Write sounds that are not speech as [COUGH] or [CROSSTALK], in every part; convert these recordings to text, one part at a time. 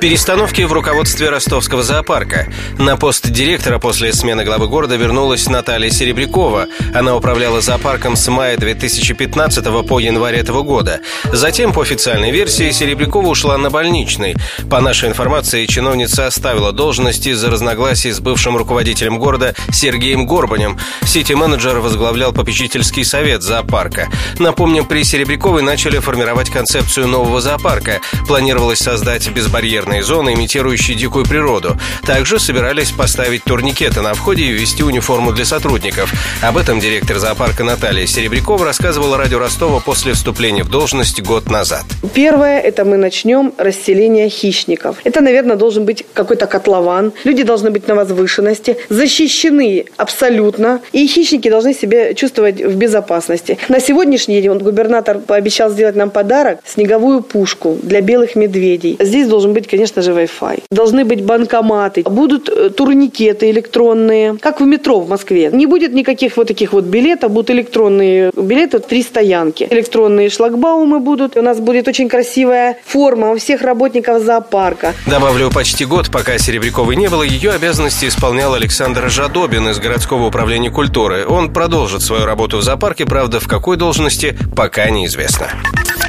Перестановки в руководстве ростовского зоопарка. На пост директора после смены главы города вернулась Наталья Серебрякова. Она управляла зоопарком с мая 2015 по январь этого года. Затем, по официальной версии, Серебрякова ушла на больничный. По нашей информации, чиновница оставила должность из-за разногласий с бывшим руководителем города Сергеем Горбанем. Сити-менеджер возглавлял попечительский совет зоопарка. Напомним, при Серебряковой начали формировать концепцию нового зоопарка. Планировалось создать безбарьерный буферные зоны, имитирующие дикую природу. Также собирались поставить турникеты на входе и ввести униформу для сотрудников. Об этом директор зоопарка Наталья Серебрякова рассказывала радио Ростова после вступления в должность год назад. Первое, это мы начнем расселение хищников. Это, наверное, должен быть какой-то котлован. Люди должны быть на возвышенности, защищены абсолютно. И хищники должны себя чувствовать в безопасности. На сегодняшний день губернатор пообещал сделать нам подарок – снеговую пушку для белых медведей. Здесь должен быть, конечно же, Wi-Fi. Должны быть банкоматы, будут э, турникеты электронные, как в метро в Москве. Не будет никаких вот таких вот билетов, будут электронные билеты, три стоянки. Электронные шлагбаумы будут. У нас будет очень красивая форма у всех работников зоопарка. Добавлю, почти год, пока Серебряковой не было, ее обязанности исполнял Александр Жадобин из городского управления культуры. Он продолжит свою работу в зоопарке, правда, в какой должности, пока неизвестно.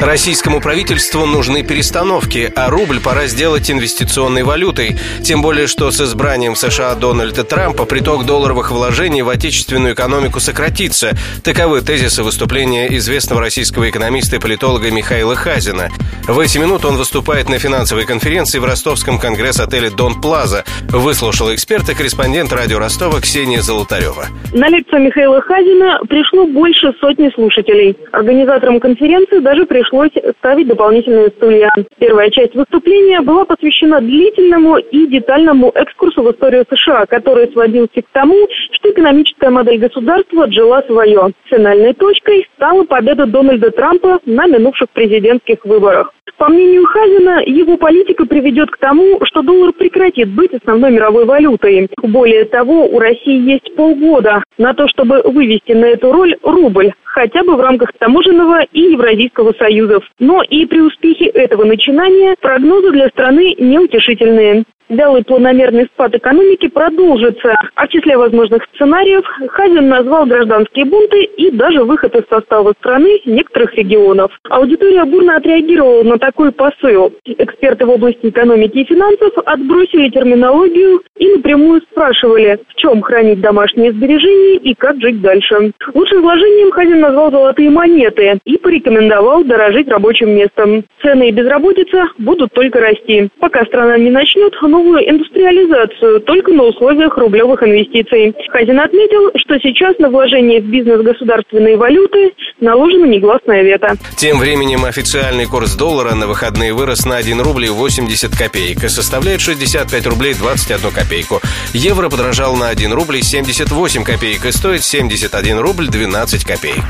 Российскому правительству нужны перестановки, а рубль пора сделать инвестиционной валютой. Тем более, что с избранием США Дональда Трампа приток долларовых вложений в отечественную экономику сократится. Таковы тезисы выступления известного российского экономиста и политолога Михаила Хазина. В эти минуты он выступает на финансовой конференции в ростовском конгресс-отеле «Дон Плаза». Выслушал эксперта корреспондент радио Ростова Ксения Золотарева. На лекцию Михаила Хазина пришло больше сотни слушателей. Организаторам конференции даже пришло пришлось ставить дополнительные стулья. Первая часть выступления была посвящена длительному и детальному экскурсу в историю США, который сводился к тому, что экономическая модель государства отжила свое. Финальной точкой стала победа Дональда Трампа на минувших президентских выборах. По мнению Хазина, его политика приведет к тому, что доллар прекратит быть основной мировой валютой. Более того, у России есть полгода на то, чтобы вывести на эту роль рубль, хотя бы в рамках таможенного и Евразийского союзов. Но и при успехе этого начинания прогнозы для страны неутешительные. Вялый планомерный спад экономики продолжится. А в числе возможных сценариев Хазин назвал гражданские бунты и даже выход из состава страны некоторых регионов. Аудитория бурно отреагировала на такой посыл. Эксперты в области экономики и финансов отбросили терминологию и напрямую спрашивали, в чем хранить домашние сбережения и как жить дальше. Лучшим вложением Хазин назвал золотые монеты и порекомендовал дорожить рабочим местом. Цены и безработица будут только расти. Пока страна не начнет, но новую индустриализацию только на условиях рублевых инвестиций. Хазин отметил, что сейчас на вложение в бизнес государственной валюты наложена негласная вето. Тем временем официальный курс доллара на выходные вырос на 1 рубль 80 копеек и составляет 65 рублей 21 копейку. Евро подорожал на 1 рубль 78 копеек и стоит 71 рубль 12 копеек.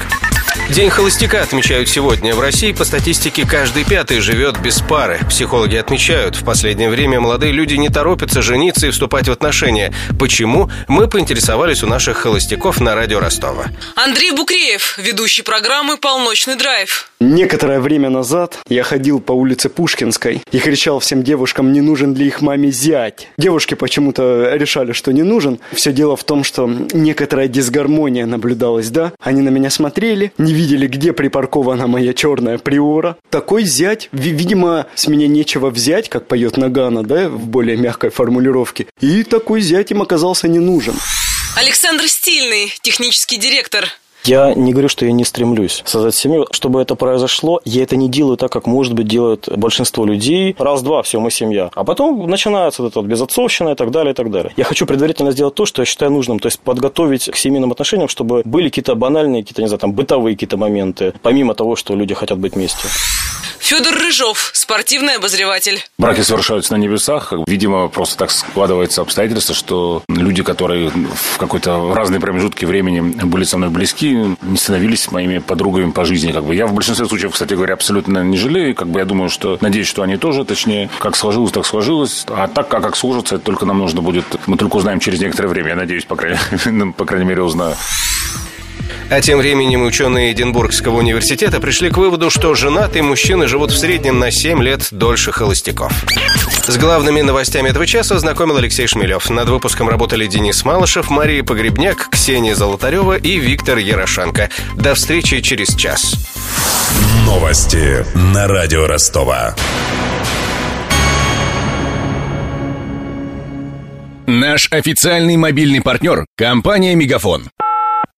День холостяка отмечают сегодня. В России по статистике каждый пятый живет без пары. Психологи отмечают, в последнее время молодые люди не торопятся жениться и вступать в отношения. Почему? Мы поинтересовались у наших холостяков на радио Ростова. Андрей Букреев, ведущий программы «Полночный драйв». Некоторое время назад я ходил по улице Пушкинской и кричал всем девушкам, не нужен ли их маме зять. Девушки почему-то решали, что не нужен. Все дело в том, что некоторая дисгармония наблюдалась, да? Они на меня смотрели, не видели, где припаркована моя черная приора. Такой зять, видимо, с меня нечего взять, как поет Нагана, да, в более мягкой формулировке. И такой зять им оказался не нужен. Александр Стильный, технический директор я не говорю, что я не стремлюсь создать семью. Чтобы это произошло, я это не делаю так, как, может быть, делают большинство людей. Раз-два, все, мы семья. А потом начинается вот это вот безотцовщина и так далее, и так далее. Я хочу предварительно сделать то, что я считаю нужным. То есть подготовить к семейным отношениям, чтобы были какие-то банальные, какие-то, не знаю, там, бытовые какие-то моменты, помимо того, что люди хотят быть вместе. Федор Рыжов, спортивный обозреватель. Браки совершаются на небесах. Видимо, просто так складывается обстоятельства, что люди, которые в какой-то разные промежутки времени были со мной близки, люди не становились моими подругами по жизни. Как бы. Я в большинстве случаев, кстати говоря, абсолютно не жалею. Как бы я думаю, что надеюсь, что они тоже, точнее, как сложилось, так сложилось. А так, как, как сложится, это только нам нужно будет, мы только узнаем через некоторое время. Я надеюсь, по крайней, [LAUGHS] по крайней мере, узнаю. А тем временем ученые Эдинбургского университета пришли к выводу, что женатые мужчины живут в среднем на 7 лет дольше холостяков. С главными новостями этого часа знакомил Алексей Шмелев. Над выпуском работали Денис Малышев, Мария Погребняк, Ксения Золотарева и Виктор Ярошенко. До встречи через час. Новости на радио Ростова. Наш официальный мобильный партнер – компания «Мегафон».